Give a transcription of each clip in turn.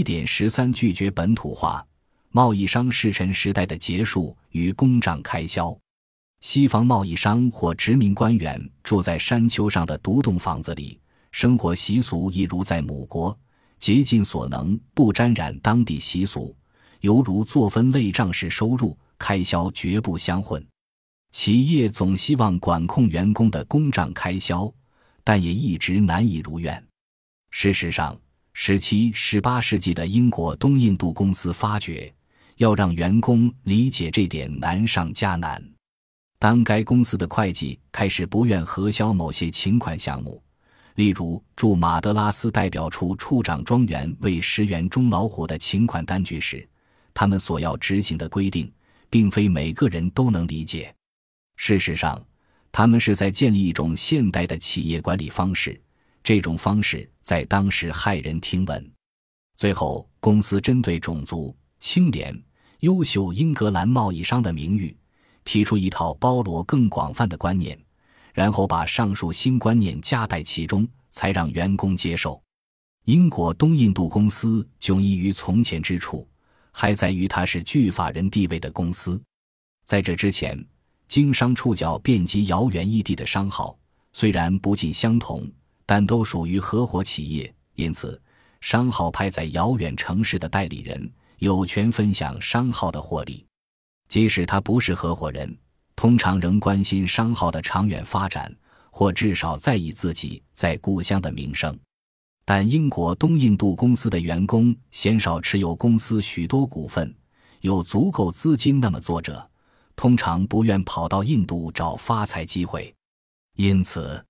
一点十三，拒绝本土化，贸易商世臣时代的结束与公账开销。西方贸易商或殖民官员住在山丘上的独栋房子里，生活习俗一如在母国，竭尽所能不沾染当地习俗，犹如做分类账式，收入开销绝不相混。企业总希望管控员工的公账开销，但也一直难以如愿。事实上，十七、十八世纪的英国东印度公司发觉，要让员工理解这点难上加难。当该公司的会计开始不愿核销某些请款项目，例如驻马德拉斯代表处处长庄园为十元钟老虎的请款单据时，他们所要执行的规定，并非每个人都能理解。事实上，他们是在建立一种现代的企业管理方式，这种方式在当时骇人听闻。最后，公司针对种族、清廉、优秀英格兰贸易商的名誉。提出一套包罗更广泛的观念，然后把上述新观念夹带其中，才让员工接受。英国东印度公司迥异于从前之处，还在于它是具法人地位的公司。在这之前，经商触角遍及遥远异地的商号，虽然不尽相同，但都属于合伙企业，因此商号派在遥远城市的代理人有权分享商号的获利。即使他不是合伙人，通常仍关心商号的长远发展，或至少在意自己在故乡的名声。但英国东印度公司的员工鲜少持有公司许多股份，有足够资金那么做者，通常不愿跑到印度找发财机会。因此，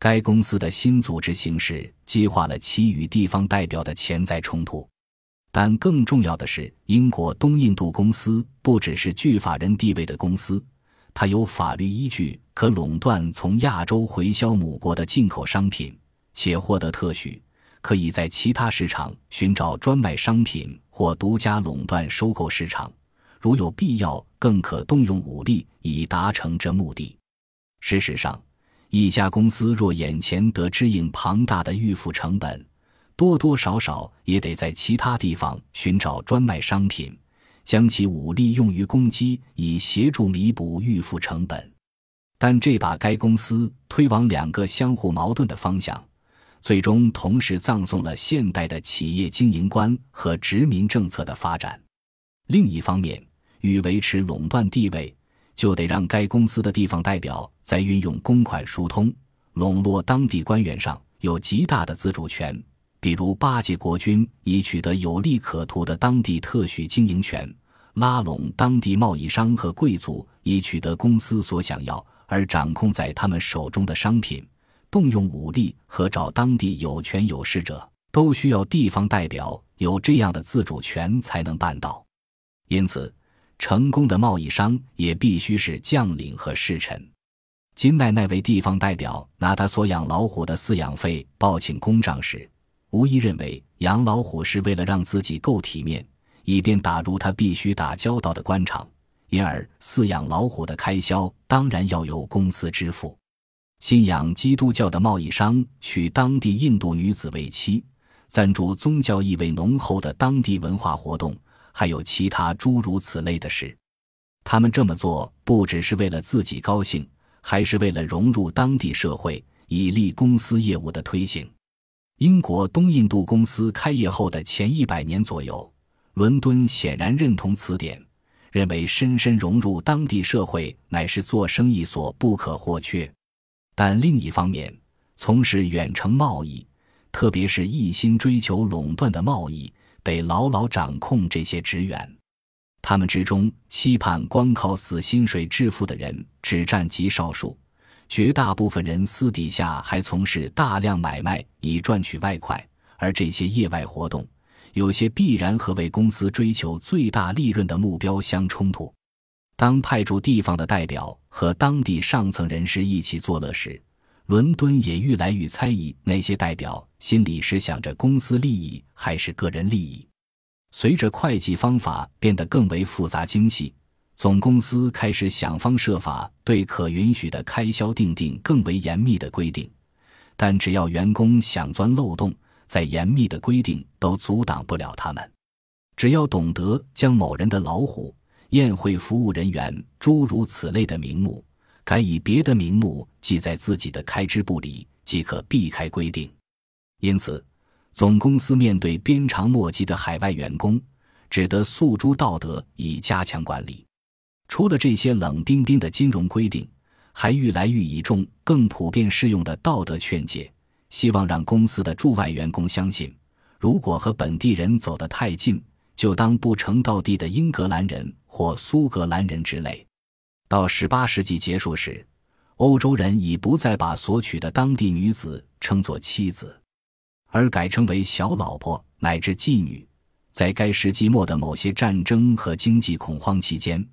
该公司的新组织形式激化了其与地方代表的潜在冲突。但更重要的是，英国东印度公司不只是具法人地位的公司，它有法律依据可垄断从亚洲回销母国的进口商品，且获得特许，可以在其他市场寻找专卖商品或独家垄断收购市场，如有必要，更可动用武力以达成这目的。事实上，一家公司若眼前得支应庞大的预付成本，多多少少也得在其他地方寻找专卖商品，将其武力用于攻击，以协助弥补预付成本。但这把该公司推往两个相互矛盾的方向，最终同时葬送了现代的企业经营观和殖民政策的发展。另一方面，与维持垄断地位，就得让该公司的地方代表在运用公款疏通、笼络当地官员上有极大的自主权。比如巴结国君已取得有利可图的当地特许经营权，拉拢当地贸易商和贵族以取得公司所想要而掌控在他们手中的商品，动用武力和找当地有权有势者，都需要地方代表有这样的自主权才能办到。因此，成功的贸易商也必须是将领和侍臣。金奈奈为地方代表拿他所养老虎的饲养费报请公账时。无疑认为养老虎是为了让自己够体面，以便打入他必须打交道的官场，因而饲养老虎的开销当然要由公司支付。信仰基督教的贸易商娶当地印度女子为妻，赞助宗教意味浓厚的当地文化活动，还有其他诸如此类的事。他们这么做不只是为了自己高兴，还是为了融入当地社会，以利公司业务的推行。英国东印度公司开业后的前一百年左右，伦敦显然认同此点，认为深深融入当地社会乃是做生意所不可或缺。但另一方面，从事远程贸易，特别是一心追求垄断的贸易，得牢牢掌控这些职员。他们之中，期盼光靠死薪水致富的人只占极少数。绝大部分人私底下还从事大量买卖以赚取外快，而这些业外活动，有些必然和为公司追求最大利润的目标相冲突。当派驻地方的代表和当地上层人士一起作乐时，伦敦也愈来愈猜疑那些代表心里是想着公司利益还是个人利益。随着会计方法变得更为复杂精细。总公司开始想方设法对可允许的开销定定更为严密的规定，但只要员工想钻漏洞，再严密的规定都阻挡不了他们。只要懂得将某人的老虎、宴会服务人员诸如此类的名目，改以别的名目记在自己的开支簿里，即可避开规定。因此，总公司面对鞭长莫及的海外员工，只得诉诸道德以加强管理。除了这些冷冰冰的金融规定，还愈来愈倚重更普遍适用的道德劝诫，希望让公司的驻外员工相信：如果和本地人走得太近，就当不成道地的英格兰人或苏格兰人之类。到十八世纪结束时，欧洲人已不再把所娶的当地女子称作妻子，而改称为小老婆乃至妓女。在该世纪末的某些战争和经济恐慌期间。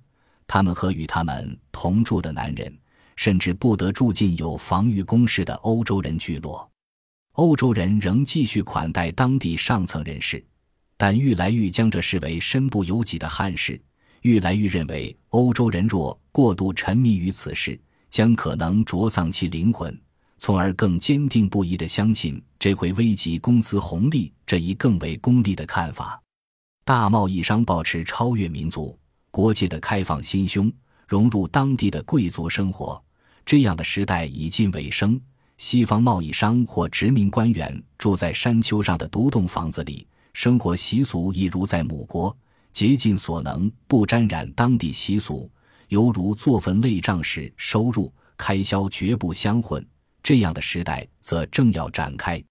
他们和与他们同住的男人，甚至不得住进有防御工事的欧洲人聚落。欧洲人仍继续款待当地上层人士，但愈来愈将这视为身不由己的憾事，愈来愈认为欧洲人若过度沉迷于此事，将可能灼丧其灵魂，从而更坚定不移地相信这会危及公司红利这一更为功利的看法。大贸易商保持超越民族。国界的开放心胸，融入当地的贵族生活，这样的时代已近尾声。西方贸易商或殖民官员住在山丘上的独栋房子里，生活习俗亦如在母国，竭尽所能不沾染当地习俗，犹如做份类账时，收入开销绝不相混。这样的时代则正要展开。